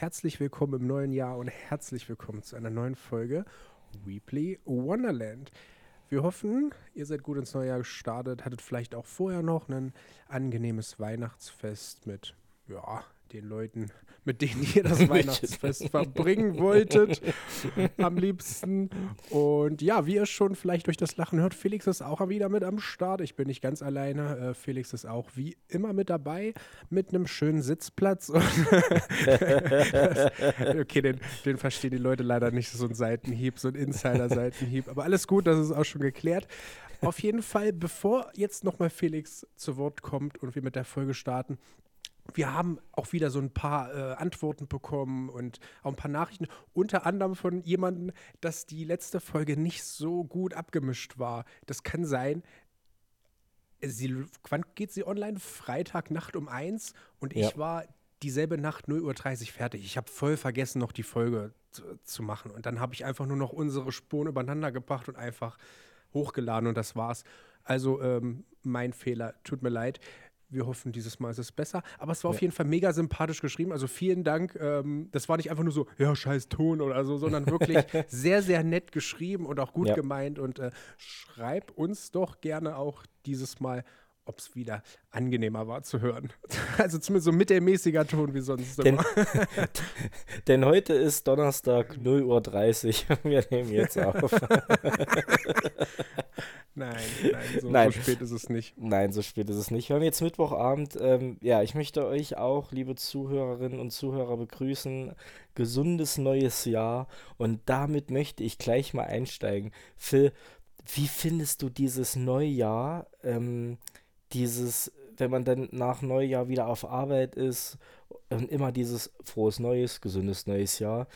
Herzlich willkommen im neuen Jahr und herzlich willkommen zu einer neuen Folge Weebly Wonderland. Wir hoffen, ihr seid gut ins neue Jahr gestartet, hattet vielleicht auch vorher noch ein angenehmes Weihnachtsfest mit, ja, den Leuten, mit denen ihr das Weihnachtsfest verbringen wolltet, am liebsten. Und ja, wie ihr schon vielleicht durch das Lachen hört, Felix ist auch wieder mit am Start. Ich bin nicht ganz alleine. Äh, Felix ist auch wie immer mit dabei, mit einem schönen Sitzplatz. okay, den, den verstehen die Leute leider nicht, so ein Seitenhieb, so ein Insider-Seitenhieb. Aber alles gut, das ist auch schon geklärt. Auf jeden Fall, bevor jetzt nochmal Felix zu Wort kommt und wir mit der Folge starten, wir haben auch wieder so ein paar äh, Antworten bekommen und auch ein paar Nachrichten, unter anderem von jemandem, dass die letzte Folge nicht so gut abgemischt war. Das kann sein. Sie, wann geht sie online? Freitagnacht um eins und ja. ich war dieselbe Nacht 0.30 Uhr fertig. Ich habe voll vergessen, noch die Folge zu, zu machen. Und dann habe ich einfach nur noch unsere Spuren übereinander gebracht und einfach hochgeladen und das war's. Also ähm, mein Fehler, tut mir leid. Wir hoffen, dieses Mal ist es besser. Aber es war ja. auf jeden Fall mega sympathisch geschrieben. Also vielen Dank. Ähm, das war nicht einfach nur so, ja, scheiß Ton oder so, sondern wirklich sehr, sehr nett geschrieben und auch gut ja. gemeint. Und äh, schreib uns doch gerne auch dieses Mal, ob es wieder angenehmer war zu hören. Also zumindest so mittelmäßiger Ton wie sonst denn, denn heute ist Donnerstag 0.30 Uhr. Wir nehmen jetzt auf. Nein, nein, so, nein, so, spät ist es nicht. Nein, so spät ist es nicht. Wir haben jetzt Mittwochabend. Ähm, ja, ich möchte euch auch, liebe Zuhörerinnen und Zuhörer, begrüßen. Gesundes neues Jahr. Und damit möchte ich gleich mal einsteigen. Phil, wie findest du dieses Neujahr? Ähm, dieses, wenn man dann nach Neujahr wieder auf Arbeit ist und immer dieses frohes Neues, gesundes neues Jahr.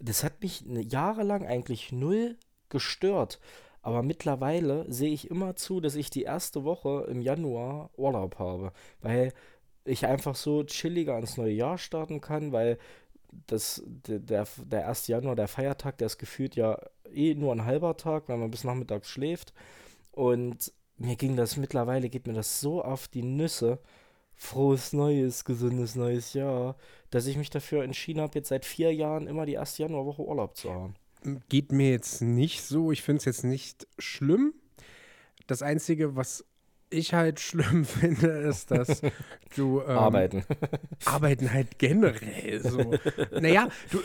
Das hat mich jahrelang eigentlich null gestört. Aber mittlerweile sehe ich immer zu, dass ich die erste Woche im Januar Urlaub habe, weil ich einfach so chilliger ins neue Jahr starten kann, weil das, der, der 1. Januar, der Feiertag, der ist gefühlt ja eh nur ein halber Tag, weil man bis nachmittags schläft. Und mir ging das mittlerweile, geht mir das so auf die Nüsse. Frohes neues, gesundes neues Jahr, dass ich mich dafür entschieden habe, jetzt seit vier Jahren immer die erste Januarwoche Urlaub zu haben geht mir jetzt nicht so. Ich finde es jetzt nicht schlimm. Das Einzige, was ich halt schlimm finde, ist, dass du. Ähm, arbeiten. arbeiten halt generell so. naja, du.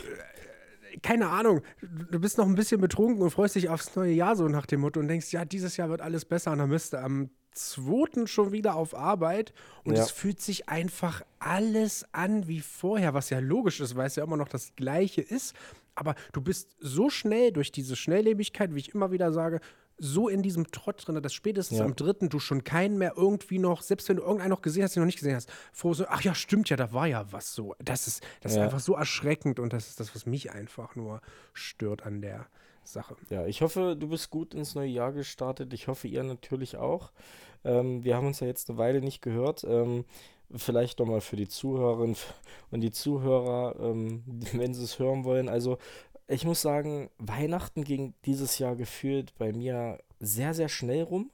Keine Ahnung, du bist noch ein bisschen betrunken und freust dich aufs neue Jahr so nach dem Motto und denkst, ja, dieses Jahr wird alles besser und dann bist du am 2. schon wieder auf Arbeit und ja. es fühlt sich einfach alles an wie vorher, was ja logisch ist, weil es ja immer noch das Gleiche ist aber du bist so schnell durch diese Schnelllebigkeit, wie ich immer wieder sage, so in diesem Trott drin, dass spätestens ja. am dritten du schon keinen mehr irgendwie noch, selbst wenn du irgendeinen noch gesehen hast, den du noch nicht gesehen hast, froh so, ach ja, stimmt ja, da war ja was so. Das ist, das ja. ist einfach so erschreckend und das ist das, was mich einfach nur stört an der Sache. Ja, ich hoffe, du bist gut ins neue Jahr gestartet. Ich hoffe, ihr natürlich auch. Ähm, wir haben uns ja jetzt eine Weile nicht gehört. Ähm, vielleicht nochmal für die Zuhörerinnen und die Zuhörer, ähm, wenn sie es hören wollen. Also ich muss sagen, Weihnachten ging dieses Jahr gefühlt bei mir sehr, sehr schnell rum.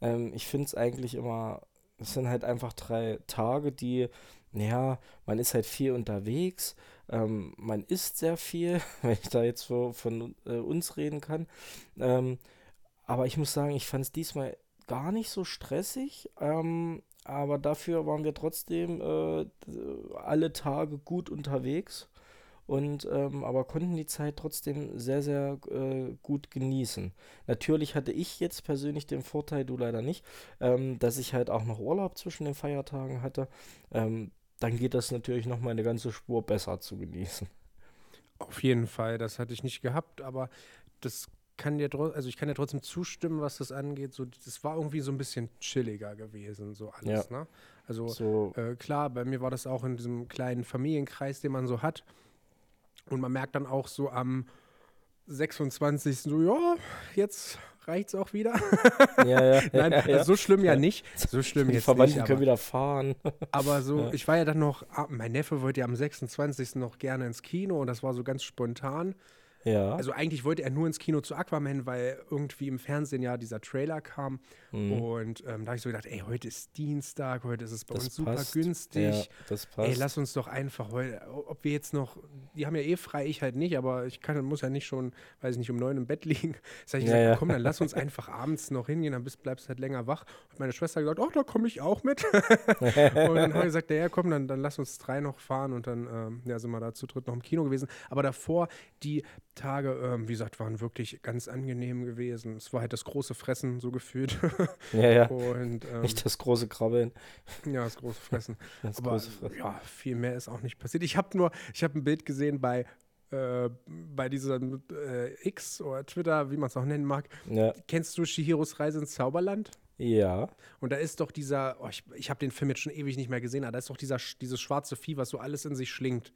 Ähm, ich finde es eigentlich immer, es sind halt einfach drei Tage, die, naja, man ist halt viel unterwegs, ähm, man isst sehr viel, wenn ich da jetzt so von äh, uns reden kann. Ähm, aber ich muss sagen, ich fand es diesmal gar nicht so stressig. Ähm, aber dafür waren wir trotzdem äh, alle Tage gut unterwegs und ähm, aber konnten die Zeit trotzdem sehr, sehr äh, gut genießen. Natürlich hatte ich jetzt persönlich den Vorteil, du leider nicht, ähm, dass ich halt auch noch Urlaub zwischen den Feiertagen hatte. Ähm, dann geht das natürlich noch mal eine ganze Spur besser zu genießen. Auf jeden Fall, das hatte ich nicht gehabt, aber das kann dir also ich kann dir trotzdem zustimmen, was das angeht. So, das war irgendwie so ein bisschen chilliger gewesen, so alles. Ja. Ne? Also so. Äh, klar, bei mir war das auch in diesem kleinen Familienkreis, den man so hat. Und man merkt dann auch so am 26. so, ja, jetzt reicht's auch wieder. Ja, ja. Nein, ja, ja. so schlimm ja nicht. So schlimm Die jetzt Verwandten nicht, können wieder fahren. aber so, ja. ich war ja dann noch, ah, mein Neffe wollte ja am 26. noch gerne ins Kino und das war so ganz spontan. Ja. Also eigentlich wollte er nur ins Kino zu Aquaman, weil irgendwie im Fernsehen ja dieser Trailer kam. Mhm. Und ähm, da habe ich so gedacht, ey, heute ist Dienstag, heute ist es bei Das uns super passt. günstig. Ja, das passt. Ey, lass uns doch einfach heute, ob wir jetzt noch, die haben ja eh frei, ich halt nicht, aber ich kann, muss ja nicht schon, weiß ich nicht, um neun im Bett liegen. Sag ich Ja, gesagt, ja. komm, dann lass uns einfach abends noch hingehen, dann bist, bleibst halt länger wach. Und meine Schwester hat gesagt, oh, da komme ich auch mit. und dann habe ich gesagt, ja, komm, dann, dann lass uns drei noch fahren und dann ähm, ja, sind wir da zu dritt noch im Kino gewesen. Aber davor, die Tage, ähm, wie gesagt, waren wirklich ganz angenehm gewesen. Es war halt das große Fressen so gefühlt. ja, ja. und ähm, Nicht das große Krabbeln. ja, das große Fressen. Das Aber große Fressen. ja, viel mehr ist auch nicht passiert. Ich habe nur, ich habe ein Bild gesehen bei, äh, bei diesem äh, X oder Twitter, wie man es auch nennen mag. Ja. Kennst du Shihiros Reise ins Zauberland? ja. Und da ist doch dieser, oh, ich, ich habe den Film jetzt schon ewig nicht mehr gesehen, aber da ist doch dieser, dieses schwarze Vieh, was so alles in sich schlingt.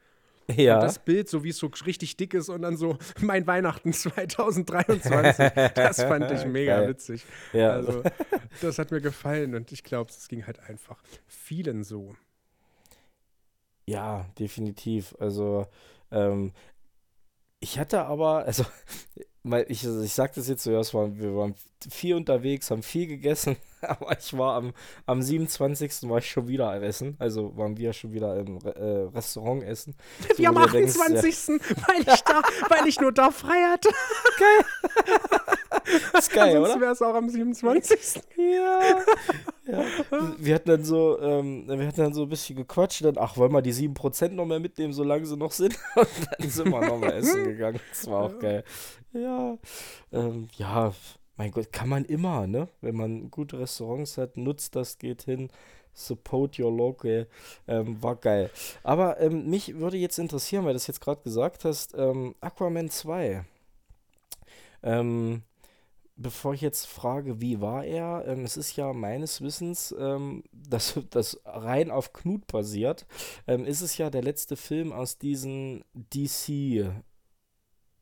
Ja. Und das Bild, so wie es so richtig dick ist und dann so mein Weihnachten 2023, das fand ich mega Geil. witzig. ja. Also, das hat mir gefallen und ich glaube, es ging halt einfach vielen so. Ja, definitiv. Also, ähm, ich hatte aber, also, weil ich, also ich sag das jetzt so, ja, war, wir waren viel unterwegs, haben viel gegessen, aber ich war am, am 27. war ich schon wieder am Essen, also waren wir schon wieder im äh, Restaurant essen. So, Wir am wo du denkst, 28. weil, ich da, weil ich nur da frei hatte. Ja, ist geil, Sonst oder? wäre es auch am 27. Ja. ja. Wir hatten dann so, ähm, wir hatten dann so ein bisschen gequatscht, dann, ach, wollen wir die 7% noch mehr mitnehmen, solange sie noch sind? Und dann sind wir noch mal essen gegangen. Das war auch geil. Ja. Ähm, ja, mein Gott, kann man immer, ne? Wenn man gute Restaurants hat, nutzt das, geht hin. Support your local. Ähm, war geil. Aber ähm, mich würde jetzt interessieren, weil du das jetzt gerade gesagt hast, ähm, Aquaman 2. Ähm, bevor ich jetzt frage, wie war er, ähm, es ist ja meines Wissens, ähm, das, das rein auf Knut basiert, ähm, ist es ja der letzte Film aus diesem DC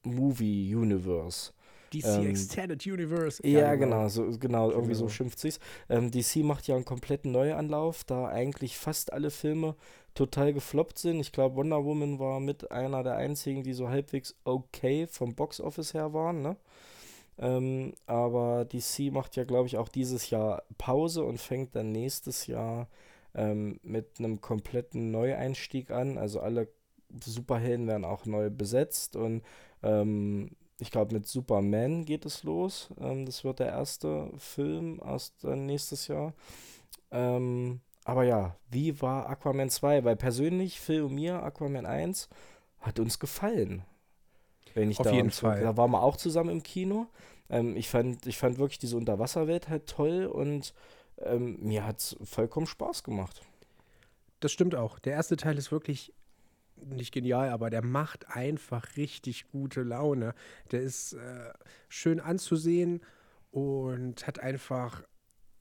Movie Universe. DC Ähm, Extended Universe. Ja, genau, so, genau, irgendwie so Genau. schimpft sich's. Ähm, DC macht ja einen kompletten Neuanlauf, da eigentlich fast alle Filme total gefloppt sind. Ich glaube, Wonder Woman war mit einer der einzigen, die so halbwegs okay vom Boxoffice her waren, ne? Ähm, aber DC macht ja, glaube ich, auch dieses Jahr Pause und fängt dann nächstes Jahr ähm, mit einem kompletten Neueinstieg an. Also alle Superhelden werden auch neu besetzt und ähm, ich glaube, mit Superman geht es los. Ähm, das wird der erste Film erst äh, nächstes Jahr. Ähm, aber ja, wie war Aquaman 2? Weil persönlich, Phil und mir, Aquaman 1 hat uns gefallen. Wenn ich Auf da jeden Fall. Da waren wir auch zusammen im Kino. Ähm, ich, fand, ich fand wirklich diese Unterwasserwelt halt toll und ähm, mir hat es vollkommen Spaß gemacht. Das stimmt auch. Der erste Teil ist wirklich nicht genial, aber der macht einfach richtig gute Laune. Der ist äh, schön anzusehen und hat einfach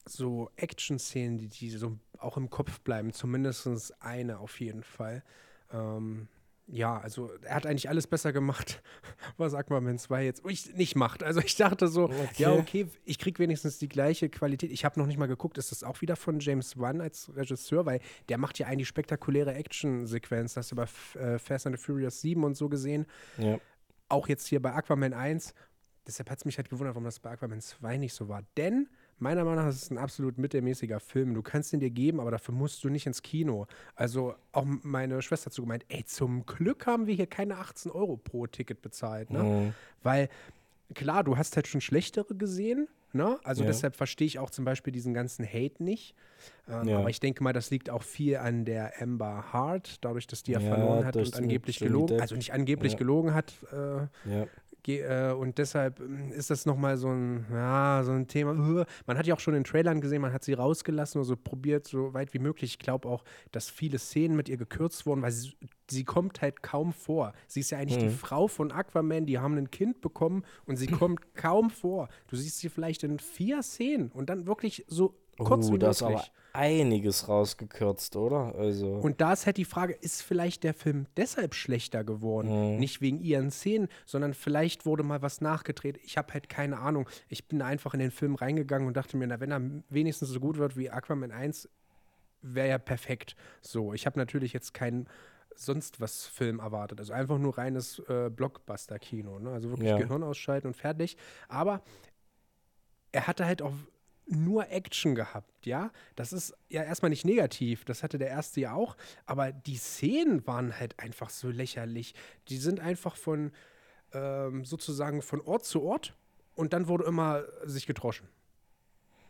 so Action-Szenen, die, die so auch im Kopf bleiben. Zumindest eine auf jeden Fall. Ähm, ja, also er hat eigentlich alles besser gemacht, was Aquaman 2 jetzt ich, nicht macht. Also ich dachte so, ja, okay, ich krieg wenigstens die gleiche Qualität. Ich habe noch nicht mal geguckt, ist das auch wieder von James Wan als Regisseur, weil der macht ja eigentlich spektakuläre Action-Sequenzen. Hast du bei äh, Fast and the Furious 7 und so gesehen. Ja. Auch jetzt hier bei Aquaman 1. Deshalb hat es mich halt gewundert, warum das bei Aquaman 2 nicht so war. Denn meiner Meinung nach ist es ein absolut mittelmäßiger Film. Du kannst ihn dir geben, aber dafür musst du nicht ins Kino. Also auch meine Schwester hat so gemeint, ey, zum Glück haben wir hier keine 18 Euro pro Ticket bezahlt. Ne? Mhm. Weil, klar, du hast halt schon schlechtere gesehen. Ne? Also Ja. deshalb verstehe ich auch zum Beispiel diesen ganzen Hate nicht. Ähm, Ja. Aber ich denke mal, das liegt auch viel an der Amber Hart, dadurch, dass die ja, verloren hat und angeblich gelogen, also nicht angeblich gelogen hat. Äh, und deshalb ähm, ist das nochmal so ein, ja, so ein Thema. Man hat ja auch schon in Trailern gesehen, man hat sie rausgelassen oder so probiert, so weit wie möglich. Ich glaube auch, dass viele Szenen mit ihr gekürzt wurden, weil sie, sie kommt halt kaum vor. Sie ist ja eigentlich die Mhm. Frau von Aquaman, die haben ein Kind bekommen und sie kommt kaum vor. Du siehst sie vielleicht in vier Szenen und dann wirklich so kurz Oh, wie da ist möglich. aber einiges rausgekürzt, oder? Also. Und da ist halt die Frage, ist vielleicht der Film deshalb schlechter geworden? Mhm. Nicht wegen ihren Szenen, sondern vielleicht wurde mal was nachgedreht. Ich habe halt keine Ahnung. Ich bin einfach in den Film reingegangen und dachte mir, na, wenn er wenigstens so gut wird wie Aquaman 1, wäre ja perfekt. So, ich habe natürlich jetzt keinen sonst was Film erwartet. Also einfach nur reines äh, Blockbuster-Kino. Ne? Also wirklich Ja. Gehirn ausschalten und fertig. Aber er hatte halt auch nur Action gehabt, ja. Das ist ja erstmal nicht negativ, das hatte der erste ja auch, aber die Szenen waren halt einfach so lächerlich. Die sind einfach von ähm, sozusagen von Ort zu Ort und dann wurde immer sich gedroschen.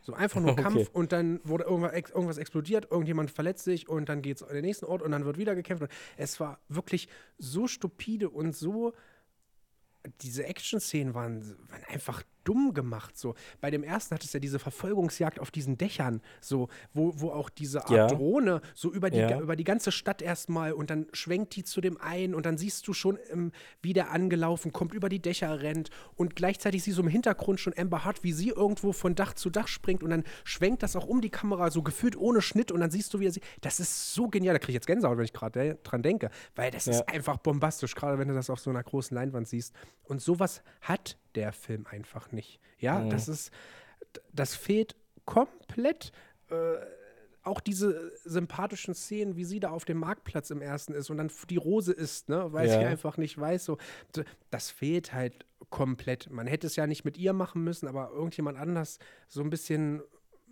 So einfach nur Okay. Kampf und dann wurde irgendwas explodiert, irgendjemand verletzt sich und dann geht es an den nächsten Ort und dann wird wieder gekämpft. Und es war wirklich so stupide und so. Diese Action-Szenen waren, waren einfach dumm gemacht. So. Bei dem ersten hat es ja diese Verfolgungsjagd auf diesen Dächern, so, wo, wo auch diese Art Ja. Drohne so über die, Ja. über die ganze Stadt erstmal und dann schwenkt die zu dem einen und dann siehst du schon, ähm, wie der angelaufen kommt, über die Dächer rennt und gleichzeitig siehst du im Hintergrund schon Amber Hart, wie sie irgendwo von Dach zu Dach springt und dann schwenkt das auch um die Kamera, so gefühlt ohne Schnitt und dann siehst du, wie er sie. Das ist so genial, da kriege ich jetzt Gänsehaut, wenn ich gerade dran denke, weil das Ja. ist einfach bombastisch, gerade wenn du das auf so einer großen Leinwand siehst. Und sowas hat der Film einfach nicht. Ja, Mhm. das ist, das fehlt komplett. Äh, auch diese sympathischen Szenen, wie sie da auf dem Marktplatz im ersten ist und dann die Rose isst, ne, weil Ja. sie einfach nicht weiß, so, das fehlt halt komplett. Man hätte es ja nicht mit ihr machen müssen, aber irgendjemand anders so ein bisschen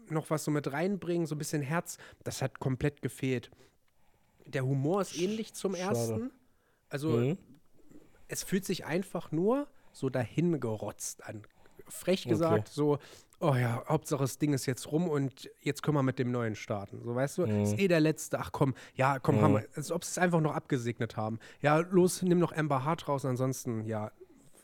noch was so mit reinbringen, so ein bisschen Herz, das hat komplett gefehlt. Der Humor ist ähnlich zum Schade. ersten. Also Mhm. es fühlt sich einfach nur so dahin gerotzt an. Frech Okay. gesagt, so, oh ja, Hauptsache das Ding ist jetzt rum und jetzt können wir mit dem neuen starten. So, weißt du, ist eh der letzte, ach komm, ja, komm, Mhm. haben wir, als ob sie es einfach noch abgesegnet haben. Ja, los, nimm noch Amber Hart raus, ansonsten, ja,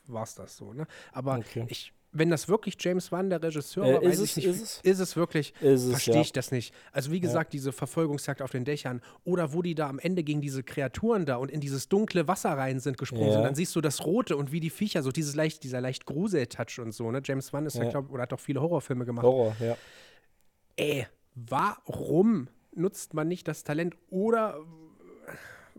war's das so, ne? Aber Okay. ich, wenn das wirklich James Wan, der Regisseur Äh, war, ist weiß es- ich nicht, ist es? ist es wirklich, es, verstehe ja. ich das nicht. Also wie gesagt, diese Verfolgungsjagd auf den Dächern oder wo die da am Ende gegen diese Kreaturen da und in dieses dunkle Wasser rein sind gesprungen Ja. sind, dann siehst du das Rote und wie die Viecher, so dieses leicht, dieser leicht Grusel-Touch und so, ne? James Wan ist ja, Ja. glaub, oder hat auch viele Horrorfilme gemacht. Horror, ja. Ey, warum nutzt man nicht das Talent oder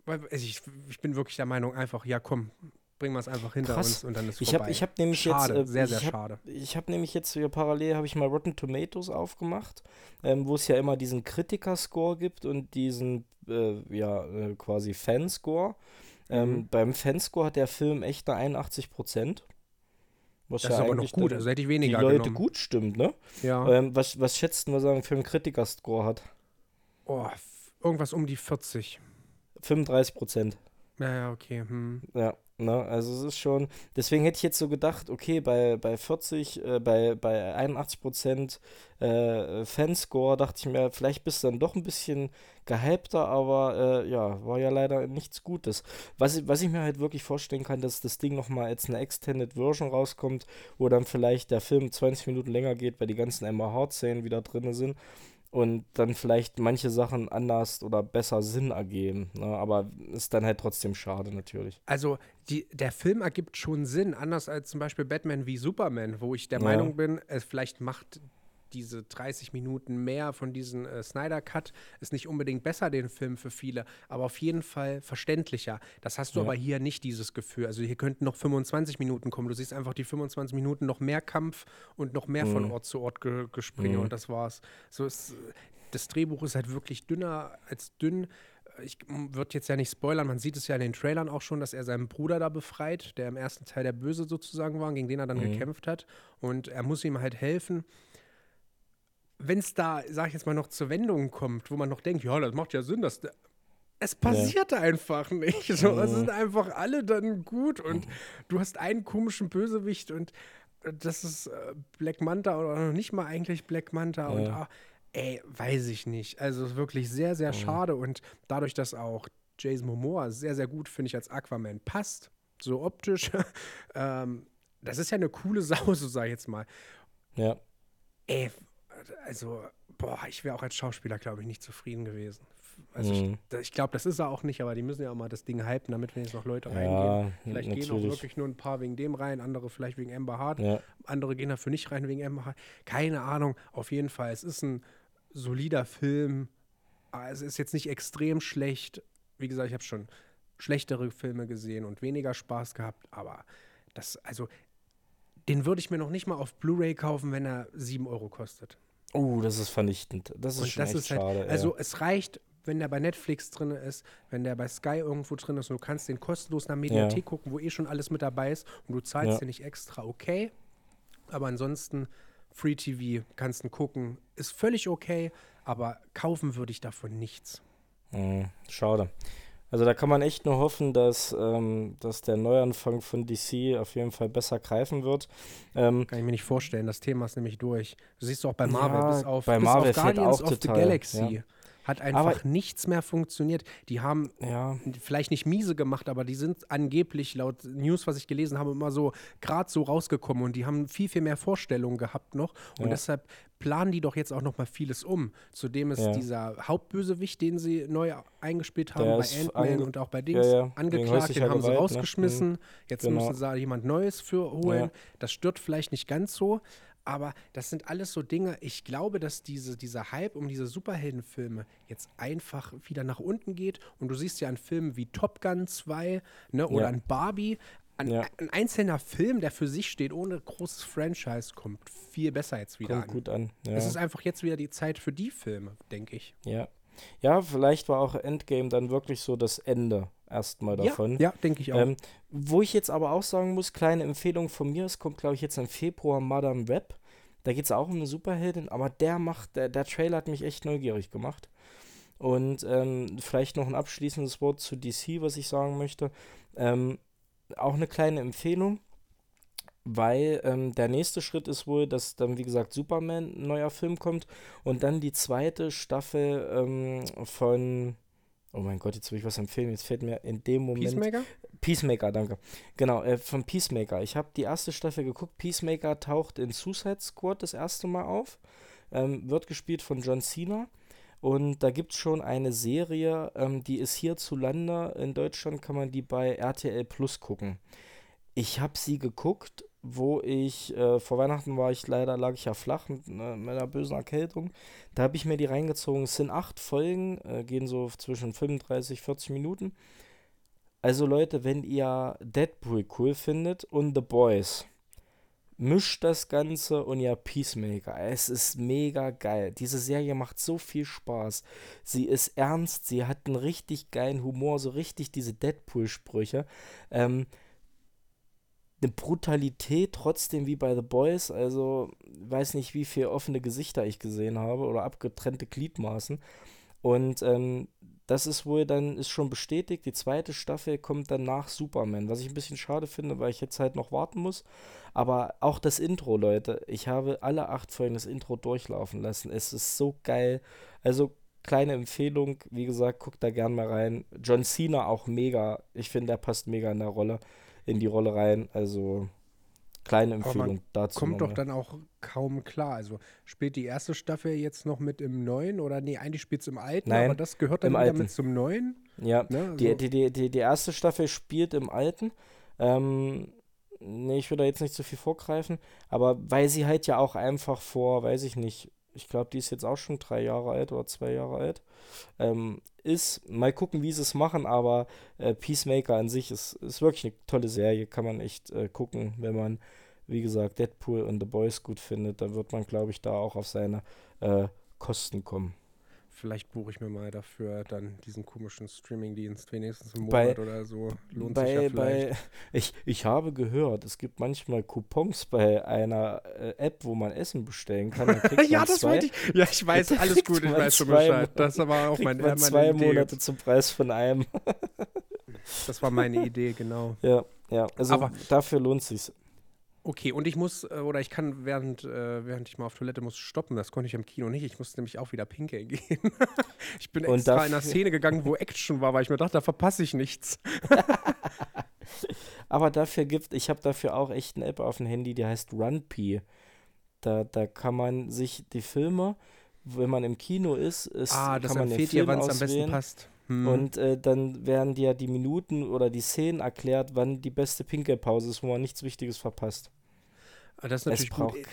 also ich, ich bin wirklich der Meinung, einfach, ja komm, bringen wir es einfach hinter Krass. uns und dann ist Ich vorbei. habe ich hab nämlich schade, jetzt. äh, sehr, sehr ich hab, schade. Ich habe nämlich jetzt hier parallel habe ich mal Rotten Tomatoes aufgemacht, ähm, wo es ja immer diesen Kritiker-Score gibt und diesen äh, ja äh, quasi Fanscore. Ähm, Mhm. Beim Fanscore hat der Film echt eine 81 Prozent. Was Das ja ist aber noch gut, also hätte ich die weniger Leute genommen. gut stimmt, ne? Ja. Ähm, was, was schätzt was er für einen Kritiker-Score hat? Oh, irgendwas um die 40. 35 Prozent. Ja, ja, okay. Hm. Ja, ne, also es ist schon, deswegen hätte ich jetzt so gedacht, okay, bei, bei 40, äh, bei, bei 81 Prozent äh, Fanscore dachte ich mir, vielleicht bist du dann doch ein bisschen gehypter, aber äh, ja, war ja leider nichts Gutes. Was, ich- was ich mir halt wirklich vorstellen kann, dass das Ding nochmal als eine Extended Version rauskommt, wo dann vielleicht der Film 20 Minuten länger geht, weil die ganzen Emma Hart-Szenen wieder drin sind und dann vielleicht manche Sachen anders oder besser Sinn ergeben. Ne? Aber ist dann halt trotzdem schade natürlich. Also die, der Film ergibt schon Sinn, anders als zum Beispiel Batman wie Superman, wo ich der Ja. Meinung bin, es vielleicht macht diese 30 Minuten mehr von diesem äh, Snyder Cut ist nicht unbedingt besser den Film für viele, aber auf jeden Fall verständlicher. Das hast du Ja. aber hier nicht dieses Gefühl. Also hier könnten noch 25 Minuten kommen. Du siehst einfach die 25 Minuten noch mehr Kampf und noch mehr von Mhm. Ort zu Ort ge gespringe Mhm. und das war's. So ist das Drehbuch ist halt wirklich dünner als dünn. Ich würde jetzt ja nicht spoilern, man sieht es ja in den Trailern auch schon, dass er seinen Bruder da befreit, der im ersten Teil der Böse sozusagen war, gegen den er dann Mhm. gekämpft hat. Und er muss ihm halt helfen. Wenn es da, sag ich jetzt mal, noch zur Wendung kommt, wo man noch denkt, ja, das macht ja Sinn, dass es passiert einfach nicht. So, Es Mhm. sind einfach alle dann gut und du hast einen komischen Bösewicht und äh, das ist äh, Black Manta oder noch nicht mal eigentlich Black Manta und Ja. ah, ey, weiß ich nicht. Also wirklich sehr, sehr schade und dadurch, dass auch Jason Momoa sehr, sehr gut, finde ich, als Aquaman passt, so optisch, ähm, das ist ja eine coole Sau, so sag ich jetzt mal. Ja. Ey, also, boah, ich wäre auch als Schauspieler, glaube ich, nicht zufrieden gewesen. Also Mhm. ich, ich glaube, das ist er auch nicht, aber die müssen ja auch mal das Ding hypen, damit wenn jetzt noch Leute Ja, reingehen. Vielleicht gehen auch natürlich. wirklich nur ein paar wegen dem rein, andere vielleicht wegen Amber Hart, Ja. andere gehen dafür nicht rein wegen Amber Hart. Keine Ahnung, auf jeden Fall, es ist ein solider Film. Aber Es ist jetzt nicht extrem schlecht. Wie gesagt, ich habe schon schlechtere Filme gesehen und weniger Spaß gehabt, aber das, also, den würde ich mir noch nicht mal auf Blu-ray kaufen, wenn er 7 Euro kostet. Oh, das ist vernichtend. Das ist Und schon das ist halt, schade. also es reicht, wenn der bei Netflix drin ist, wenn der bei Sky irgendwo drin ist und du kannst den kostenlos der Mediathek Ja. gucken, wo eh schon alles mit dabei ist und du zahlst Ja. dir nicht extra, okay. Aber ansonsten Free TV kannst du gucken, ist völlig okay, aber kaufen würde ich davon nichts. Hm, schade. Also da kann man echt nur hoffen, dass, ähm, dass der Neuanfang von DC auf jeden Fall besser greifen wird. Ähm, Kann ich mir nicht vorstellen. Das Thema ist nämlich durch. Du siehst auch bei Marvel, Ja, bis auf, bei bis Marvel auf Guardians auch of the total, Galaxy ja. Hat einfach nichts mehr funktioniert. Die haben ja, vielleicht nicht miese gemacht, aber die sind angeblich laut News, was ich gelesen habe, immer so gerade so rausgekommen und die haben viel, viel mehr Vorstellungen gehabt noch und Ja. deshalb planen die doch jetzt auch noch mal vieles um. Zudem ist Ja. dieser Hauptbösewicht, den sie neu eingespielt haben Der bei Ant-Man und auch bei Dings, Ja, ja, angeklagt, den haben sie Gewalt, ne? rausgeschmissen. Jetzt Genau. müssen sie da jemand Neues für holen. Das stört vielleicht nicht ganz so, aber das sind alles so Dinge. Ich glaube, dass diese, dieser Hype um diese Superheldenfilme jetzt einfach wieder nach unten geht. Und du siehst ja an Filmen wie Top Gun 2 ne, oder Ja. an Barbie. Ein, Ja. ein einzelner Film, der für sich steht, ohne großes Franchise, kommt viel besser jetzt wieder kommt an. gut an. Ja. Es ist einfach jetzt wieder die Zeit für die Filme, denke ich. Ja. Ja, vielleicht war auch Endgame dann wirklich so das Ende erstmal davon. Ja, ja denke ich auch. Ähm, wo ich jetzt aber auch sagen muss, kleine Empfehlung von mir, es kommt glaube ich jetzt im Februar Madame Web. Da geht es auch um eine Superheldin, aber der macht, der, der Trailer hat mich echt neugierig gemacht. Und ähm, vielleicht noch ein abschließendes Wort zu DC, was ich sagen möchte. Ähm, auch eine kleine Empfehlung, weil ähm, der nächste Schritt ist wohl, dass dann, wie gesagt, Superman, ein neuer Film kommt und dann die zweite Staffel ähm, von. Oh mein Gott, jetzt will ich was empfehlen. Jetzt fällt mir in dem Moment. Peacemaker? Peacemaker, danke. Genau, äh, von Peacemaker. Ich habe die erste Staffel geguckt. Peacemaker taucht in Suicide Squad das erste Mal auf. Ähm, wird gespielt von John Cena. Und da gibt es schon eine Serie, ähm, die ist hierzulande. In Deutschland kann man die bei RTL Plus gucken. Ich habe sie geguckt, wo ich, äh, vor Weihnachten war ich leider, lag ich ja flach mit, ne, mit einer bösen Erkältung. Da habe ich mir die reingezogen. Es sind acht Folgen, äh, gehen so zwischen 35, 40 Minuten. Also Leute, wenn ihr Deadpool cool findet und The Boys, mischt das Ganze und ja Peacemaker. Es ist mega geil. Diese Serie macht so viel Spaß. Sie ist ernst, sie hat einen richtig geilen Humor, so richtig diese Deadpool-Sprüche. Ähm, eine Brutalität trotzdem wie bei The Boys. Also weiß nicht, wie viele offene Gesichter ich gesehen habe oder abgetrennte Gliedmaßen. Und ähm, das ist wohl dann, ist schon bestätigt. Die zweite Staffel kommt dann nach Superman, was ich ein bisschen schade finde, weil ich jetzt halt noch warten muss. Aber auch das Intro, Leute, ich habe alle acht Folgen das Intro durchlaufen lassen. Es ist so geil. Also kleine Empfehlung, wie gesagt, guckt da gern mal rein. John Cena auch mega. Ich finde, der passt mega in der Rolle, in die Rolle rein. Also kleine Empfehlung dazu. Kommt doch dann auch kaum klar. Also spielt die erste Staffel jetzt noch mit im neuen oder nee, eigentlich spielt es im alten, Nein, aber das gehört dann wieder mit zum neuen. Ja, Ne? die, Also- die, die, die, erste Staffel spielt im Alten. Ähm, nee, ich will da jetzt nicht zu viel vorgreifen, aber weil sie halt ja auch einfach vor, weiß ich nicht, ich glaube, die ist jetzt auch schon drei Jahre alt oder zwei Jahre alt, ähm, ist, mal gucken, wie sie es machen, aber äh, Peacemaker an sich ist, ist wirklich eine tolle Serie, kann man echt äh, gucken, wenn man, wie gesagt, Deadpool und The Boys gut findet, dann wird man, glaube ich, da auch auf seine äh, Kosten kommen. Vielleicht buche ich mir mal dafür dann diesen komischen Streamingdienst wenigstens im Bei- Monat oder so. Lohnt sich bei, ja vielleicht. bei, ich, ich habe gehört, es gibt manchmal Coupons bei einer äh, App, wo man Essen bestellen kann. Ja, das zwei, wollte ich. Ja, ich weiß, alles gut, ich weiß schon Bescheid. Das war auch mein, äh, meine zwei Idee. Monate zum Preis von einem. Das war meine Idee, genau. ja, ja. Also Aber- dafür lohnt sich's. Okay, und ich muss, äh, oder ich kann, während, äh, während ich mal auf Toilette muss, stoppen. Das konnte ich im Kino nicht. Ich musste nämlich auch wieder pinkeln gehen. ich bin Und extra in einer Szene gegangen, wo Action war, weil ich mir dachte, da verpasse ich nichts. Aber dafür gibt, ich habe dafür auch echt eine App auf dem Handy, die heißt RunP. Da, da kann man sich die Filme, wenn man im Kino ist, ist ah, das kann man den empfiehlt dir, Film wann es am besten passt. Hm. Und äh, dann werden dir die Minuten oder die Szenen erklärt, wann die beste Pinkelpause ist, wo man nichts Wichtiges verpasst. Ah, das ist Es natürlich braucht gut.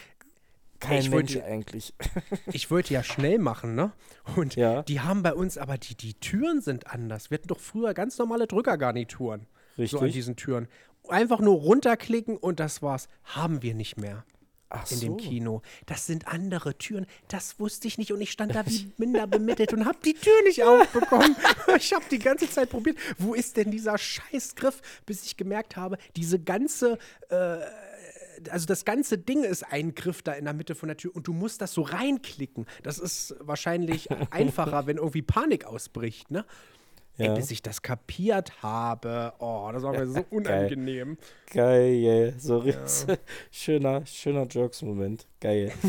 kein ich Mensch wollte- eigentlich. Ich wollte ja schnell machen, ne? Und Ja, die haben bei uns, aber die, die Türen sind anders. Wir hatten doch früher ganz normale Drückergarnituren. So an richtig. diesen Türen. Einfach nur runterklicken und das war's. Haben wir nicht mehr. Ach in so. dem Kino. Das sind andere Türen. Das wusste ich nicht und ich stand da wie minder bemittelt und habe die Tür nicht aufbekommen. ich habe die ganze Zeit probiert. Wo ist denn dieser Scheißgriff, bis ich gemerkt habe, diese ganze äh, also das ganze Ding ist ein Griff da in der Mitte von der Tür und du musst das so reinklicken. Das ist wahrscheinlich einfacher, wenn irgendwie Panik ausbricht, ne? Ja. Ey, bis ich das kapiert habe. Oh, das war mir so unangenehm. Geil, Geil. so ja. schöner, schöner Jokes-Moment. Geil.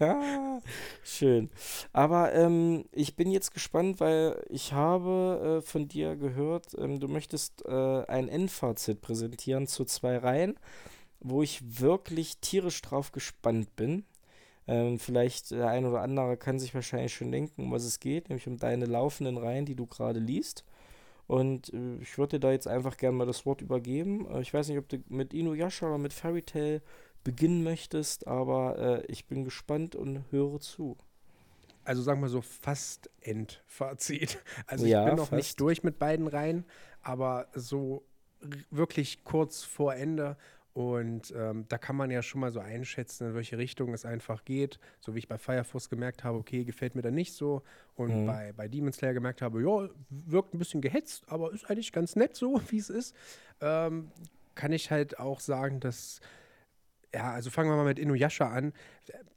Ah. Schön. Aber ähm, ich bin jetzt gespannt, weil ich habe äh, von dir gehört, ähm, du möchtest äh, ein Endfazit präsentieren zu zwei Reihen, wo ich wirklich tierisch drauf gespannt bin. Ähm, vielleicht der ein oder andere kann sich wahrscheinlich schon denken, um was es geht, nämlich um deine laufenden Reihen, die du gerade liest. Und äh, ich würde dir da jetzt einfach gerne mal das Wort übergeben. Äh, ich weiß nicht, ob du mit Inuyasha oder mit Fairy Tail beginnen möchtest, aber äh, ich bin gespannt und höre zu. Also sagen wir so fast Endfazit. Also ja, ich bin noch fast. nicht durch mit beiden Reihen, aber so wirklich kurz vor Ende und ähm, da kann man ja schon mal so einschätzen, in welche Richtung es einfach geht. So wie ich bei Fireforce gemerkt habe, okay, gefällt mir da nicht so. Und mhm. bei, bei Demon Slayer gemerkt habe, ja, wirkt ein bisschen gehetzt, aber ist eigentlich ganz nett so, wie es ist. Ähm, kann ich halt auch sagen, dass ja, also fangen wir mal mit Inuyasha an.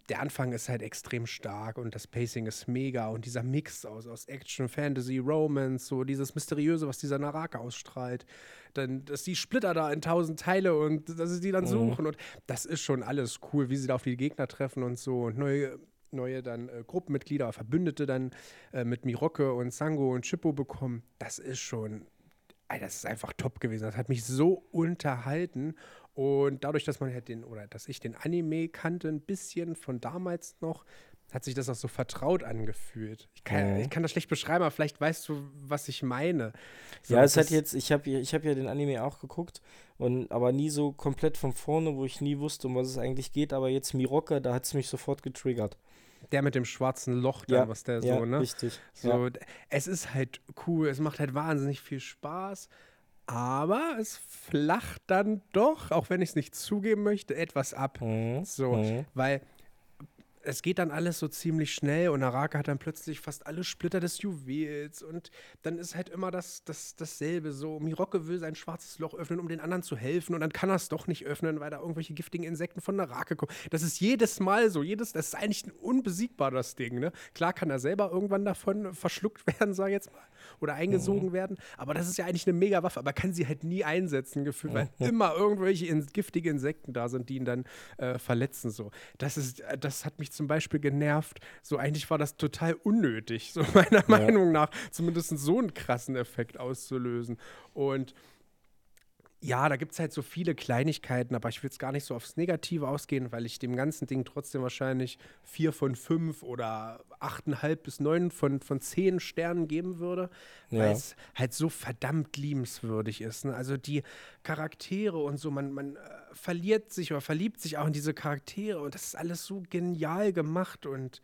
Der Anfang ist halt extrem stark und das Pacing ist mega und dieser Mix aus, aus Action, Fantasy, Romance, so dieses Mysteriöse, was dieser Naraka ausstrahlt, dann, dass die Splitter da in tausend Teile und dass sie die dann mhm. suchen und das ist schon alles cool, wie sie da auf die Gegner treffen und so und neue neue dann äh, Gruppenmitglieder, Verbündete dann äh, mit Miroke und Sango und Chippo bekommen. Das ist schon, das ist einfach top gewesen. Das hat mich so unterhalten und dadurch, dass man halt den, oder dass ich den Anime kannte, ein bisschen von damals noch, hat sich das auch so vertraut angefühlt. Ich kann, mhm. ich kann das schlecht beschreiben, aber vielleicht weißt du, was ich meine. So, ja, es hat jetzt, ich habe ich hab ja den Anime auch geguckt, und, aber nie so komplett von vorne, wo ich nie wusste, um was es eigentlich geht, aber jetzt Miroka, da hat es mich sofort getriggert. Der mit dem schwarzen Loch, dann, ja, was der ja, so, ne? Richtig. So, ja. Es ist halt cool, es macht halt wahnsinnig viel Spaß. Aber es flacht dann doch, auch wenn ich es nicht zugeben möchte, etwas ab. Mhm. So, mhm. weil es geht dann alles so ziemlich schnell und Araka hat dann plötzlich fast alle Splitter des Juwels und dann ist halt immer das, das, dasselbe so. Miroke will sein schwarzes Loch öffnen, um den anderen zu helfen und dann kann er es doch nicht öffnen, weil da irgendwelche giftigen Insekten von Arake kommen. Das ist jedes Mal so, jedes, das ist eigentlich ein unbesiegbar, das Ding, ne? Klar kann er selber irgendwann davon verschluckt werden, sag ich jetzt mal, oder eingesogen mhm. werden, aber das ist ja eigentlich eine mega Waffe, aber kann sie halt nie einsetzen, gefühlt, weil mhm. immer irgendwelche in, giftige Insekten da sind, die ihn dann äh, verletzen, so. Das ist, das hat mich mich zum Beispiel genervt. So, eigentlich war das total unnötig, so meiner ja. Meinung nach, zumindest so einen krassen Effekt auszulösen. Und ja, da gibt es halt so viele Kleinigkeiten, aber ich will es gar nicht so aufs Negative ausgehen, weil ich dem ganzen Ding trotzdem wahrscheinlich vier von fünf oder achteinhalb bis neun von, von zehn Sternen geben würde, ja. weil es halt so verdammt liebenswürdig ist. Ne? Also die Charaktere und so, man, man äh, verliert sich oder verliebt sich auch in diese Charaktere und das ist alles so genial gemacht und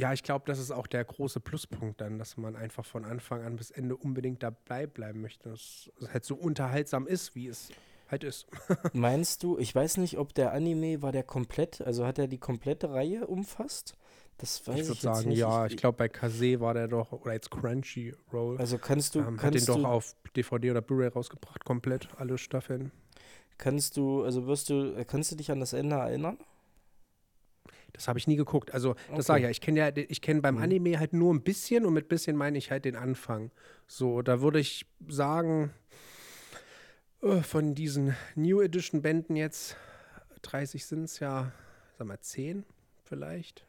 ja, ich glaube, das ist auch der große Pluspunkt dann, dass man einfach von Anfang an bis Ende unbedingt dabei bleiben möchte. Dass es halt so unterhaltsam ist, wie es halt ist. Meinst du, ich weiß nicht, ob der Anime war der komplett, also hat er die komplette Reihe umfasst? Das weiß ich, ich würde sagen, nicht. ja. Ich, ich glaube, bei Kase war der doch, oder jetzt Crunchyroll. Also kannst du. Ähm, kannst hat den doch auf DVD oder Blu-ray rausgebracht, komplett, alle Staffeln. Kannst du, also wirst du, kannst du dich an das Ende erinnern? Das habe ich nie geguckt. Also, das okay. sage ich ja. Ich kenne ja, ich kenne beim mhm. Anime halt nur ein bisschen und mit bisschen meine ich halt den Anfang. So, da würde ich sagen, äh, von diesen New Edition Bänden jetzt, 30 sind es ja, sag mal, 10 vielleicht.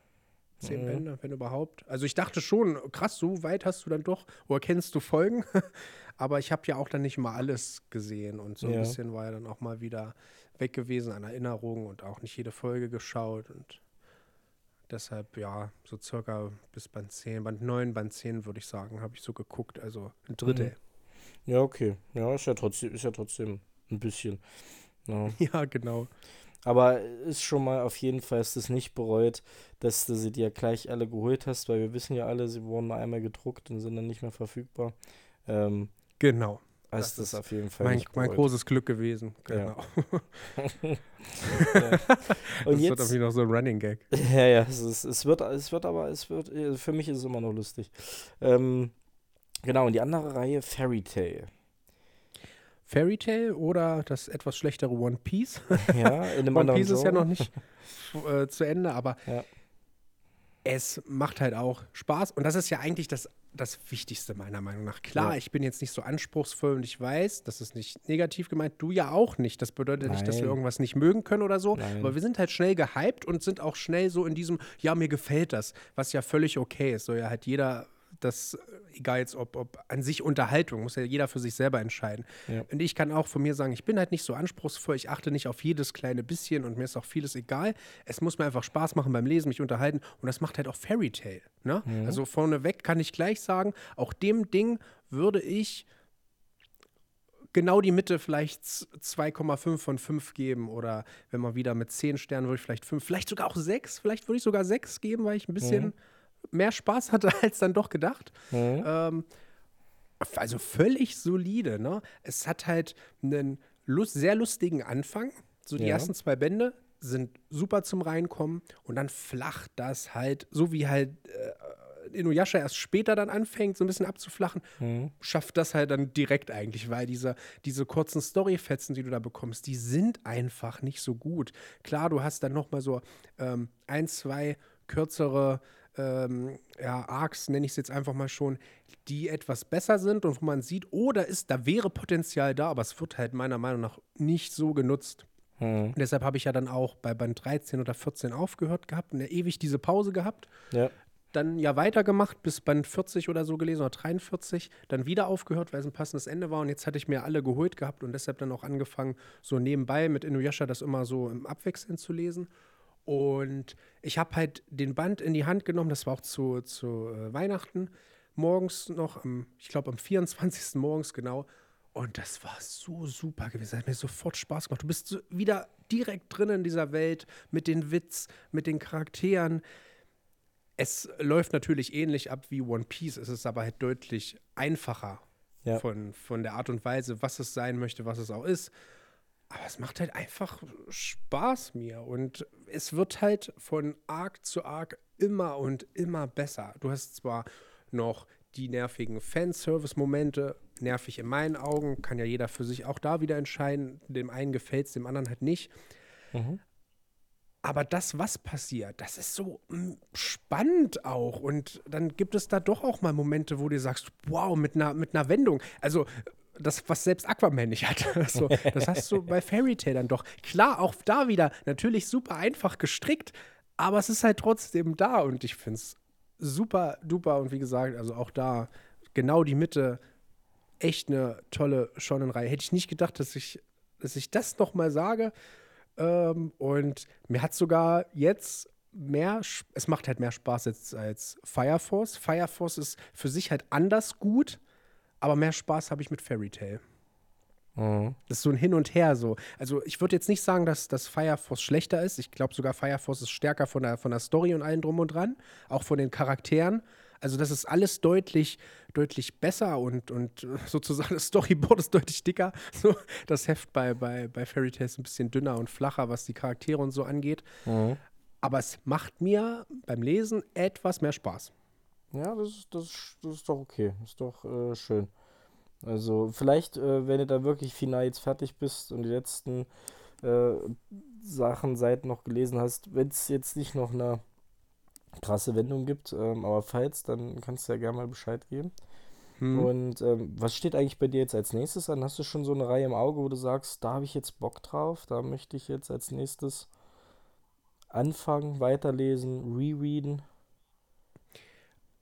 Zehn mhm. Bände, wenn überhaupt. Also ich dachte schon, krass, so weit hast du dann doch, oder kennst du Folgen? Aber ich habe ja auch dann nicht immer alles gesehen und so ja. ein bisschen war ja dann auch mal wieder weg gewesen an Erinnerungen und auch nicht jede Folge geschaut und Deshalb, ja, so circa bis Band 10, Band 9, Band 10 würde ich sagen, habe ich so geguckt, also ein Drittel. Mhm. Ja, okay. Ja, ist ja trotzdem, ist ja trotzdem ein bisschen. Ja. ja, genau. Aber ist schon mal auf jeden Fall, ist es nicht bereut, dass du sie dir gleich alle geholt hast, weil wir wissen ja alle, sie wurden nur einmal gedruckt und sind dann nicht mehr verfügbar. Ähm, genau. Das, ist das auf jeden Fall. Mein, mein großes Glück gewesen. Ja. Genau. Ja. das Und wird jetzt, irgendwie noch so ein Running Gag. Ja, ja, es, ist, es, wird, es wird aber, es wird, äh, für mich ist es immer noch lustig. Ähm, genau, und die andere Reihe, Fairy Tale. Fairy Tale oder das etwas schlechtere One Piece. Ja, in einem One Piece ist ja noch nicht äh, zu Ende, aber Ja. es macht halt auch Spaß. Und das ist ja eigentlich das, das Wichtigste meiner Meinung nach. Klar, Ja. ich bin jetzt nicht so anspruchsvoll und ich weiß, das ist nicht negativ gemeint, du ja auch nicht. Das bedeutet nicht, dass wir Nein. irgendwas nicht mögen können oder so. Nein. Aber wir sind halt schnell gehypt und sind auch schnell so in diesem, ja, mir gefällt das, was ja völlig okay ist. Soll ja halt jeder das, äh, egal jetzt ob, ob an sich Unterhaltung, muss ja jeder für sich selber entscheiden. Ja. Und ich kann auch von mir sagen, ich bin halt nicht so anspruchsvoll, ich achte nicht auf jedes kleine bisschen und mir ist auch vieles egal. Es muss mir einfach Spaß machen beim Lesen, mich unterhalten und das macht halt auch Fairy Tale. Ne? Also vorneweg kann ich gleich sagen, auch dem Ding würde ich genau die Mitte vielleicht z- 2,5 von 5 geben oder wenn man wieder mit 10 Sternen würde ich vielleicht 5, vielleicht sogar auch 6, vielleicht würde ich sogar 6 geben, weil ich ein bisschen mehr Spaß hatte als dann doch gedacht. Mhm. Ähm, also völlig solide, ne? Es hat halt einen lust sehr lustigen Anfang. So die Ja. ersten zwei Bände sind super zum Reinkommen und dann flacht das halt, so wie halt äh, Inuyasha erst später dann anfängt, so ein bisschen abzuflachen, Mhm. schafft das halt dann direkt eigentlich, weil diese, diese kurzen Storyfetzen, die du da bekommst, die sind einfach nicht so gut. Klar, du hast dann noch mal so ähm, ein, zwei kürzere ähm, ja, Arcs, nenne ich es jetzt einfach mal schon, die etwas besser sind und wo man sieht, oh, da ist, da wäre Potenzial da, aber es wird halt meiner Meinung nach nicht so genutzt. Und deshalb habe ich ja dann auch bei Band 13 oder 14 aufgehört gehabt und ja ewig diese Pause gehabt Ja. dann ja weitergemacht bis Band 40 oder so gelesen oder 43, dann wieder aufgehört, weil es ein passendes Ende war und jetzt hatte ich mir alle geholt gehabt und deshalb dann auch angefangen, so nebenbei mit Inuyasha das immer so im Abwechseln zu lesen. Und ich habe halt den Band in die Hand genommen, das war auch zu, zu äh, Weihnachten, morgens noch, am, ich glaube am 24. morgens genau. Und das war so super gewesen. Das hat mir sofort Spaß gemacht. Du bist so wieder direkt drin in dieser Welt mit den Witz, mit den Charakteren. Es läuft natürlich ähnlich ab wie One Piece, es ist aber halt deutlich einfacher Ja. von, von der Art und Weise, was es sein möchte, was es auch ist. Aber es macht halt einfach Spaß mir und es wird halt von Arc zu Arc immer und immer besser. Du hast zwar noch die nervigen Fanservice-Momente, nervig in meinen Augen, kann ja jeder für sich auch da wieder entscheiden. Dem einen gefällt es, dem anderen halt nicht. Mhm. Aber das, was passiert, das ist so mm, spannend auch. Und dann gibt es da doch auch mal Momente, wo du sagst, wow, mit einer, mit einer Wendung. Also das, was selbst Aquaman nicht hat. so, das hast du bei Fairy Tail dann doch. Klar, auch da wieder natürlich super einfach gestrickt, aber es ist halt trotzdem da. Und ich finde es super duper. Und wie gesagt, also auch da genau die Mitte. Echt eine tolle Shonen-Reihe. Hätte ich nicht gedacht, dass ich, dass ich das noch mal sage. Ähm, und mir hat sogar jetzt mehr, es macht halt mehr Spaß jetzt als Fire Force. Fire Force ist für sich halt anders gut, aber mehr Spaß habe ich mit Fairy Tail. Mhm. Das ist so ein Hin und Her so. Also ich würde jetzt nicht sagen, dass das Fire Force schlechter ist. Ich glaube sogar Fire Force ist stärker von der, von der Story und allem drum und dran, auch von den Charakteren. Also das ist alles deutlich, deutlich besser und, und äh, sozusagen das Storyboard ist deutlich dicker. So, das Heft bei, bei, bei Fairy Tail ist ein bisschen dünner und flacher, was die Charaktere und so angeht. Mhm. Aber es macht mir beim Lesen etwas mehr Spaß. Ja, das ist, das, ist- das ist doch okay. Ist doch äh, schön. Also, vielleicht, äh, wenn du da wirklich final jetzt fertig bist und die letzten äh, Sachen, Seiten noch gelesen hast, wenn es jetzt nicht noch eine krasse Wendung gibt, ähm, aber falls, dann kannst du ja gerne mal Bescheid geben. Hm. Und ähm, was steht eigentlich bei dir jetzt als nächstes an? Hast du schon so eine Reihe im Auge, wo du sagst, da habe ich jetzt Bock drauf, da möchte ich jetzt als nächstes anfangen, weiterlesen, rereaden?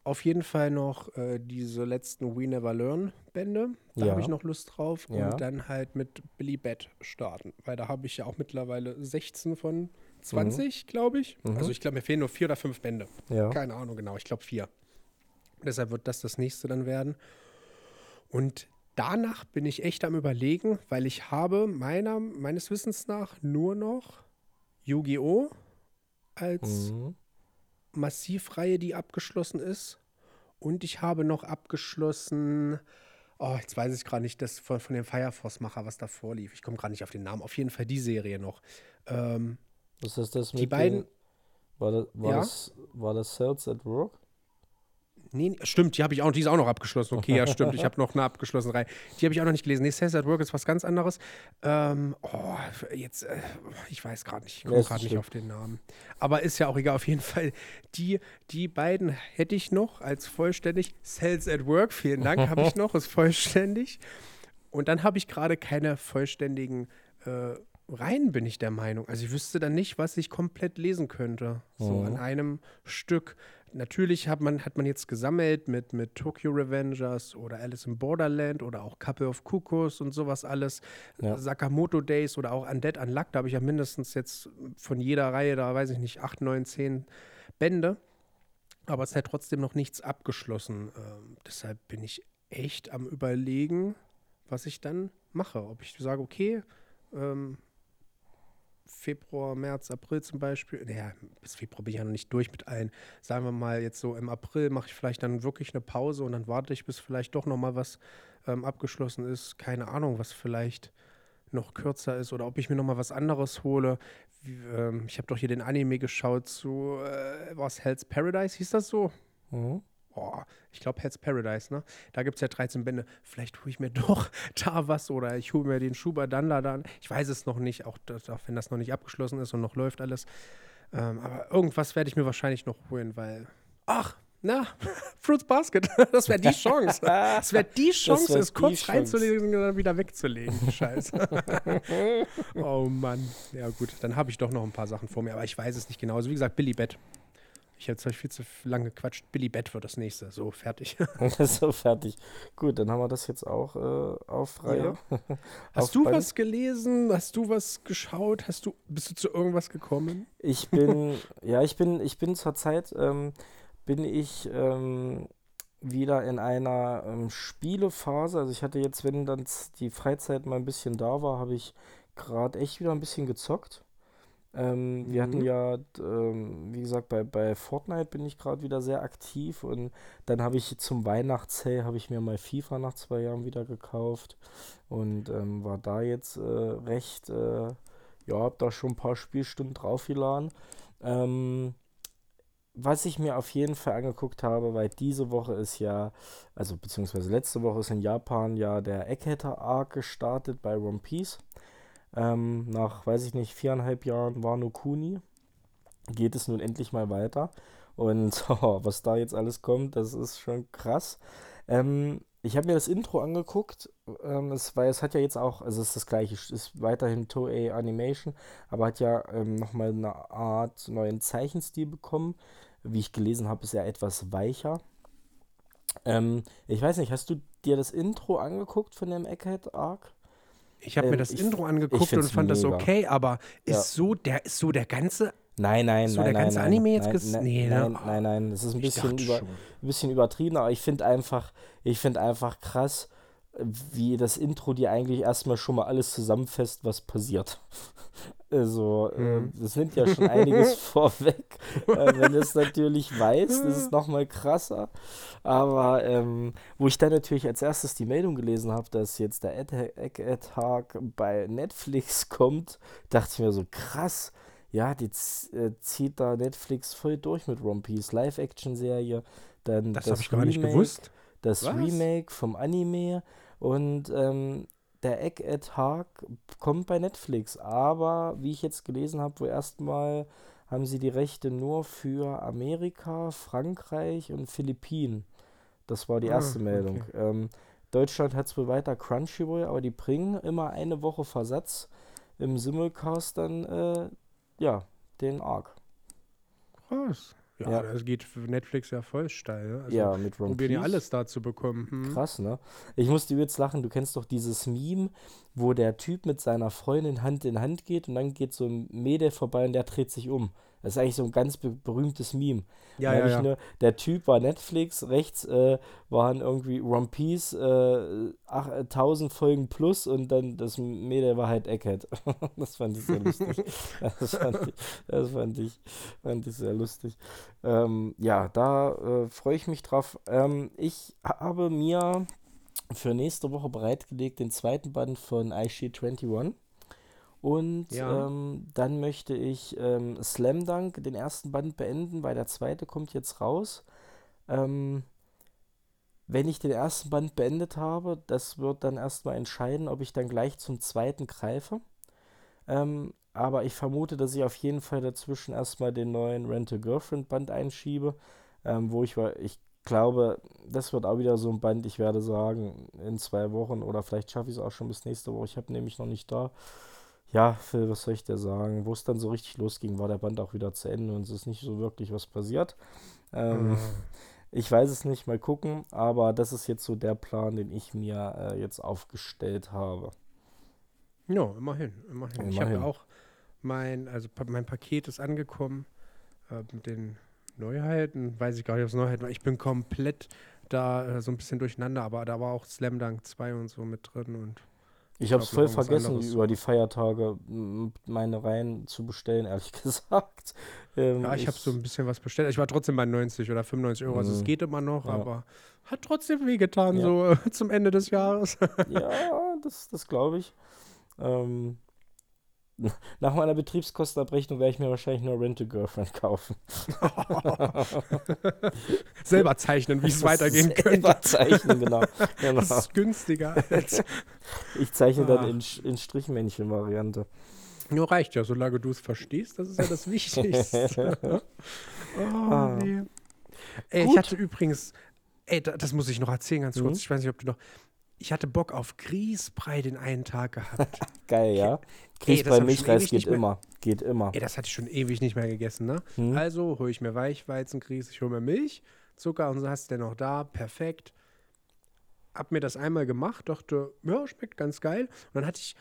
Auf jeden Fall noch äh, diese letzten We Never Learn Bände. Da Ja. habe ich noch Lust drauf. Ja. Und dann halt mit Billy Bat starten. Weil da habe ich ja auch mittlerweile 16 von 20, glaube ich. Mhm. Also ich glaube, mir fehlen nur vier oder fünf Bände. Ja. Keine Ahnung genau. Ich glaube vier. Deshalb wird das das nächste dann werden. Und danach bin ich echt am Überlegen, weil ich habe meiner, meines Wissens nach nur noch Yu-Gi-Oh! als Mhm. Massivreihe, die abgeschlossen ist. Und ich habe noch abgeschlossen Oh, jetzt weiß ich gerade nicht, das von, von dem Fire Force-Macher, was da vorlief. Ich komme gerade nicht auf den Namen. Auf jeden Fall die Serie noch. Ähm, Was ist das mit die beiden. den, war, das, war, Ja? das, war das Cells at Work? Nee, stimmt, die habe ich auch, die ist auch noch abgeschlossen. Okay, ja, stimmt. Ich habe noch eine abgeschlossene Reihe. Die habe ich auch noch nicht gelesen. Nee, Sales at Work ist was ganz anderes. Ähm, oh, jetzt, äh, ich weiß gerade nicht, ich komme gerade nicht auf den Namen. Aber ist ja auch egal, auf jeden Fall. Die, die beiden hätte ich noch als vollständig. Sales at Work, vielen Dank, habe ich noch, ist vollständig. Und dann habe ich gerade keine vollständigen äh, Reihen, bin ich der Meinung. Also ich wüsste dann nicht, was ich komplett lesen könnte. So Mhm. an einem Stück. Natürlich hat man, hat man jetzt gesammelt mit, mit Tokyo Revengers oder Alice in Borderland oder auch Couple of Cuckoos und sowas alles. Ja. Sakamoto Days oder auch Undead Unluck, da habe ich ja mindestens jetzt von jeder Reihe, da weiß ich nicht, acht, neun, zehn Bände. Aber es ist halt trotzdem noch nichts abgeschlossen. Ähm, deshalb bin ich echt am Überlegen, was ich dann mache. Ob ich sage, okay, ähm, Februar, März, April zum Beispiel. Naja, bis Februar bin ich ja noch nicht durch mit allen. Sagen wir mal, jetzt so im April mache ich vielleicht dann wirklich eine Pause und dann warte ich, bis vielleicht doch nochmal was ähm, abgeschlossen ist. Keine Ahnung, was vielleicht noch kürzer ist oder ob ich mir nochmal was anderes hole. Wie, ähm, ich habe doch hier den Anime geschaut zu, äh, was, Hell's Paradise, hieß das so? Mhm. Oh, ich glaube Hell's Paradise, ne? Da gibt es ja 13 Bände. Vielleicht hole ich mir doch da was oder ich hole mir den Schuber dann da dann. Ich weiß es noch nicht, auch, das, auch wenn das noch nicht abgeschlossen ist und noch läuft alles. Ähm, aber irgendwas werde ich mir wahrscheinlich noch holen, weil. Ach, na, Fruits Basket, das wäre die Chance. Das wäre die Chance, wär es kurz Chance. reinzulegen und dann wieder wegzulegen. Scheiße. oh Mann. Ja, gut, dann habe ich doch noch ein paar Sachen vor mir, aber ich weiß es nicht genau. Also, wie gesagt, Billy Bett. Ich habe zwar viel zu lange gequatscht. Billy Bett wird das nächste. So, fertig. so, fertig. Gut, dann haben wir das jetzt auch äh, auf Reihe. Hast Auf du Band. was gelesen? Hast du was geschaut? Hast du, bist du zu irgendwas gekommen? Ich bin, ja, ich bin, ich bin zurzeit, ähm, bin ich ähm, wieder in einer ähm, Spielephase. Also ich hatte jetzt, wenn dann die Freizeit mal ein bisschen da war, habe ich gerade echt wieder ein bisschen gezockt. Ähm, wir hatten Mhm. ja, ähm, wie gesagt, bei, bei Fortnite bin ich gerade wieder sehr aktiv und dann habe ich zum Weihnachtssale habe ich mir mal FIFA nach zwei Jahren wieder gekauft und ähm, war da jetzt äh, recht, äh, ja, habe da schon ein paar Spielstunden draufgeladen. Ähm, was ich mir auf jeden Fall angeguckt habe, weil diese Woche ist ja, also beziehungsweise letzte Woche ist in Japan ja der Eggheader Arc gestartet bei One Piece. Ähm, nach, weiß ich nicht, viereinhalb Jahren Wano Kuni geht es nun endlich mal weiter. Und oh, was da jetzt alles kommt, das ist schon krass. Ähm, ich habe mir das Intro angeguckt, ähm, es, weil es hat ja jetzt auch, also es ist das gleiche, es ist weiterhin Toei Animation, aber hat ja ähm, nochmal eine Art neuen Zeichenstil bekommen. Wie ich gelesen habe, ist er etwas weicher. Ähm, ich weiß nicht, hast du dir das Intro angeguckt von dem Egghead Arc? Ich habe mir Ähm, das ich- Intro angeguckt und fand das mega. okay, aber ist Ja. so der ist so der ganze Nein, nein, So, nein, der nein, ganze nein, Anime jetzt nein, nein, nee, ne? nein, nein, nein, das ist ein bisschen, über, ein bisschen übertrieben, aber ich finde einfach, ich finde einfach krass, wie das Intro dir eigentlich erstmal schon mal alles zusammenfasst, was passiert. Also, äh, Mhm. das nimmt ja schon einiges vorweg. Äh, wenn du es natürlich weißt, ist es nochmal krasser. Aber ähm, wo ich dann natürlich als erstes die Meldung gelesen habe, dass jetzt der Egg-Tag bei Netflix kommt, dachte ich mir so, krass. Ja, die äh, zieht da Netflix voll durch mit One Piece. Live-Action-Serie, dann Das das habe ich gar nicht gewusst. Das Was? Remake vom Anime und ähm, der Egg at Hark kommt bei Netflix, aber wie ich jetzt gelesen habe, wo erstmal haben sie die Rechte nur für Amerika, Frankreich und Philippinen. Das war die Ah, erste okay. Meldung. Ähm, Deutschland hat es wohl weiter Crunchyroll, aber die bringen immer eine Woche Versatz im Simulcast dann, äh, ja, den Arc. Krass. Ja, Ja. das geht für Netflix ja voll steil. Ne? Also ja, mit One probieren ja alles da zu bekommen. Hm. Krass, ne? Ich musste jetzt lachen, du kennst doch dieses Meme, wo der Typ mit seiner Freundin Hand in Hand geht und dann geht so ein Mädel vorbei und der dreht sich um. Das ist eigentlich so ein ganz be berühmtes Meme. Ja, ja, ja. Nur, der Typ war Netflix, rechts äh, waren irgendwie One Piece, äh, ach, äh, 1000 Folgen plus und dann das Mädel war halt Egghead. das fand ich sehr lustig. das fand ich, das fand ich, fand ich sehr lustig. Ähm, ja, da äh, freue ich mich drauf. Ähm, ich habe mir für nächste Woche bereitgelegt den zweiten Band von iShield 21. Und Ja. ähm, dann möchte ich ähm, Slam Dunk, den ersten Band, beenden, weil der zweite kommt jetzt raus. Ähm, wenn ich den ersten Band beendet habe, das wird dann erstmal entscheiden, ob ich dann gleich zum zweiten greife. Ähm, aber ich vermute, dass ich auf jeden Fall dazwischen erstmal den neuen Rent a Girlfriend Band einschiebe, ähm, wo ich, wa- ich glaube, das wird auch wieder so ein Band, ich werde sagen, in zwei Wochen oder vielleicht schaffe ich es auch schon bis nächste Woche. Ich habe nämlich noch nicht da. Ja, Phil, was soll ich dir sagen? Wo es dann so richtig losging, war der Band auch wieder zu Ende und es ist nicht so wirklich was passiert. Ähm, Ah. ich weiß es nicht, mal gucken, aber das ist jetzt so der Plan, den ich mir äh, jetzt aufgestellt habe. Ja, immerhin, immerhin. Ich habe Immerhin. auch mein, also mein Paket ist angekommen äh, mit den Neuheiten. Weiß ich gar nicht, ob es Neuheiten war. Ich bin komplett da äh, so ein bisschen durcheinander, aber da war auch Slam Dunk 2 und so mit drin und Ich habe es voll vergessen, über die Feiertage meine Reihen zu bestellen, ehrlich gesagt. Ähm, ja, ich habe so ein bisschen was bestellt. Ich war trotzdem bei 90 oder 95 Euro, also es Mhm. geht immer noch, Ja. aber hat trotzdem wehgetan, Ja. so zum Ende des Jahres. Ja, das, das glaube ich. Ähm, nach meiner Betriebskostenabrechnung werde ich mir wahrscheinlich nur Rent a Girlfriend kaufen. Selber zeichnen, wie es weitergehen könnte. Selber zeichnen, genau. genau. Das ist günstiger. Als Ich zeichne dann Ah. in, Sch- in Strichmännchen-Variante. Nur reicht ja, solange du es verstehst, das ist ja das Wichtigste. oh, Ah. nee. Ey, ich hatte übrigens, ey, da, das muss ich noch erzählen, ganz kurz. Mhm. Ich weiß nicht, ob du noch. Ich hatte Bock auf Grießbrei den einen Tag gehabt. Geil, ja? Grieß schon Milchreis geht immer. Geht immer. ey, das hatte ich schon ewig nicht mehr gegessen, ne? Hm? Also hole ich mir Weichweizengrieß, ich hole mir Milch, Zucker und so hast du denn noch da, perfekt. Hab mir das einmal gemacht, dachte, ja, schmeckt ganz geil. Und dann hatte ich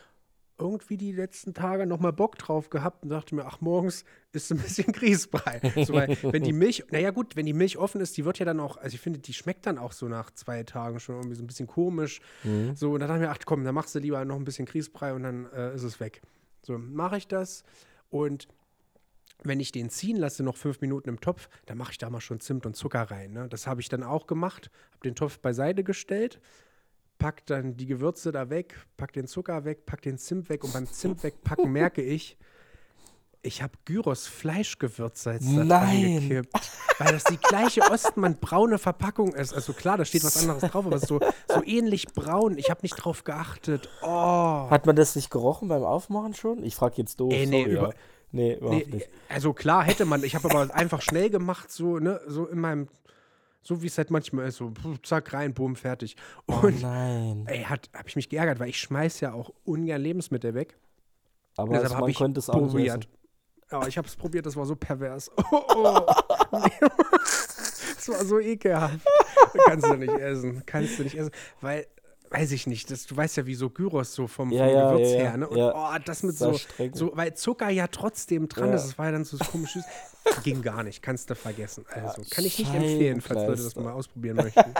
irgendwie die letzten Tage nochmal Bock drauf gehabt und dachte mir, ach, morgens ist ein bisschen Grießbrei. So, weil, wenn die Milch, naja gut, wenn die Milch offen ist, die wird ja dann auch, also ich finde, die schmeckt dann auch so nach zwei Tagen schon irgendwie so ein bisschen komisch. Mhm. So, und dann dachte ich mir, ach komm, dann machst du lieber noch ein bisschen Grießbrei und dann äh, ist es weg. So, mache ich das und wenn ich den ziehen lasse, noch fünf Minuten im Topf, dann mache ich da mal schon Zimt und Zucker rein. Ne? Das habe ich dann auch gemacht, habe den Topf beiseite gestellt, pack dann die Gewürze da weg, pack den Zucker weg, pack den Zimt weg und beim Zimt wegpacken merke ich, ich habe Gyros Fleischgewürzsalz reingekippt, weil das die gleiche Ostmann braune Verpackung ist. Also klar, da steht was anderes drauf, aber es ist so, so ähnlich braun. Ich habe nicht drauf geachtet. Oh. Hat man das nicht gerochen beim Aufmachen schon? Ich frage jetzt doof. Ey, nee, sorry, über- nee überhaupt Nee, nicht. also klar hätte man, ich habe aber einfach schnell gemacht, so, ne, so in meinem, so wie es halt manchmal ist, so zack, rein, boom, fertig. Oh Und nein. ey, hat, habe ich mich geärgert, weil ich schmeiß ja auch ungern Lebensmittel weg. Aber Deshalb es, habe man ich konnte es auch probiert. Ja, ich habe es probiert, das war so pervers. Oh, oh. das war so ekelhaft. Kannst du nicht essen. Kannst du nicht essen. Weil, weiß ich nicht, das, du weißt ja, wie so Gyros so vom, Ja, vom ja, Gewürz ja, her, ne? Und ja. oh, das mit so, so, weil Zucker ja trotzdem dran ist, das war ja dann so komisch. Ging gar nicht, kannst du vergessen. Also, kann ich nicht empfehlen, falls Leute das mal ausprobieren möchten.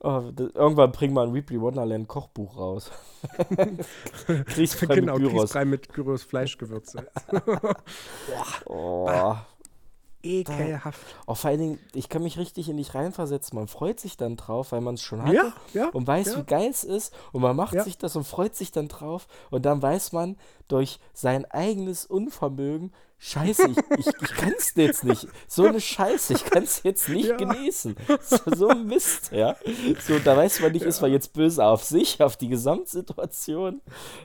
Oh, das, irgendwann bringen wir ein Weebly Wonderland Kochbuch raus. Grießbrei mit genau, Gyros. Grießbrei mit Gyros Fleischgewürze. Oh. Ekelhaft. oh, vor allen Dingen, ich kann mich richtig in dich reinversetzen. Man freut sich dann drauf, weil man es schon hatte. Ja, ja. und weiß, ja. wie geil es ist und man macht sich das und freut sich dann drauf und dann weiß man durch sein eigenes Unvermögen, scheiße, ich, ich, ich kann es jetzt nicht. So eine Scheiße, ich kann es jetzt nicht Ja. genießen. So, so ein Mist, ja. So, da weiß man nicht, ist man jetzt böse auf sich, auf die Gesamtsituation.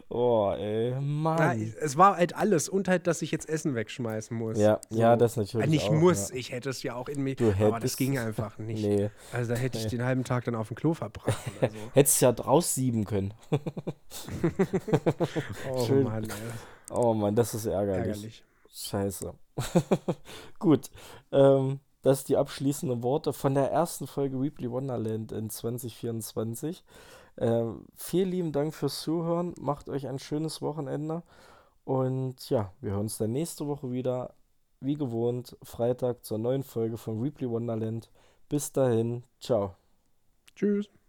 Oh, ey, Ja, Mann. es war halt alles und halt, dass ich jetzt Essen wegschmeißen muss. Ja, ja, das natürlich Äh, Nicht auch, muss, ja. ich hätte es ja auch in mir, Du aber das ging einfach nicht. Nee. Also da hätte ich den halben Tag dann auf dem Klo verbracht. Also. Hättest ja draus sieben können. Oh Schön. Mann, ey, Oh Mann, das ist ärgerlich. ärgerlich. Scheiße. Gut. Ähm, das sind die abschließenden Worte von der ersten Folge Weebly Wonderland in 2024. Ähm, vielen lieben Dank fürs Zuhören. Macht euch ein schönes Wochenende. Und ja, wir hören uns dann nächste Woche wieder. Wie gewohnt, Freitag zur neuen Folge von Weebly Wonderland. Bis dahin, ciao. Tschüss.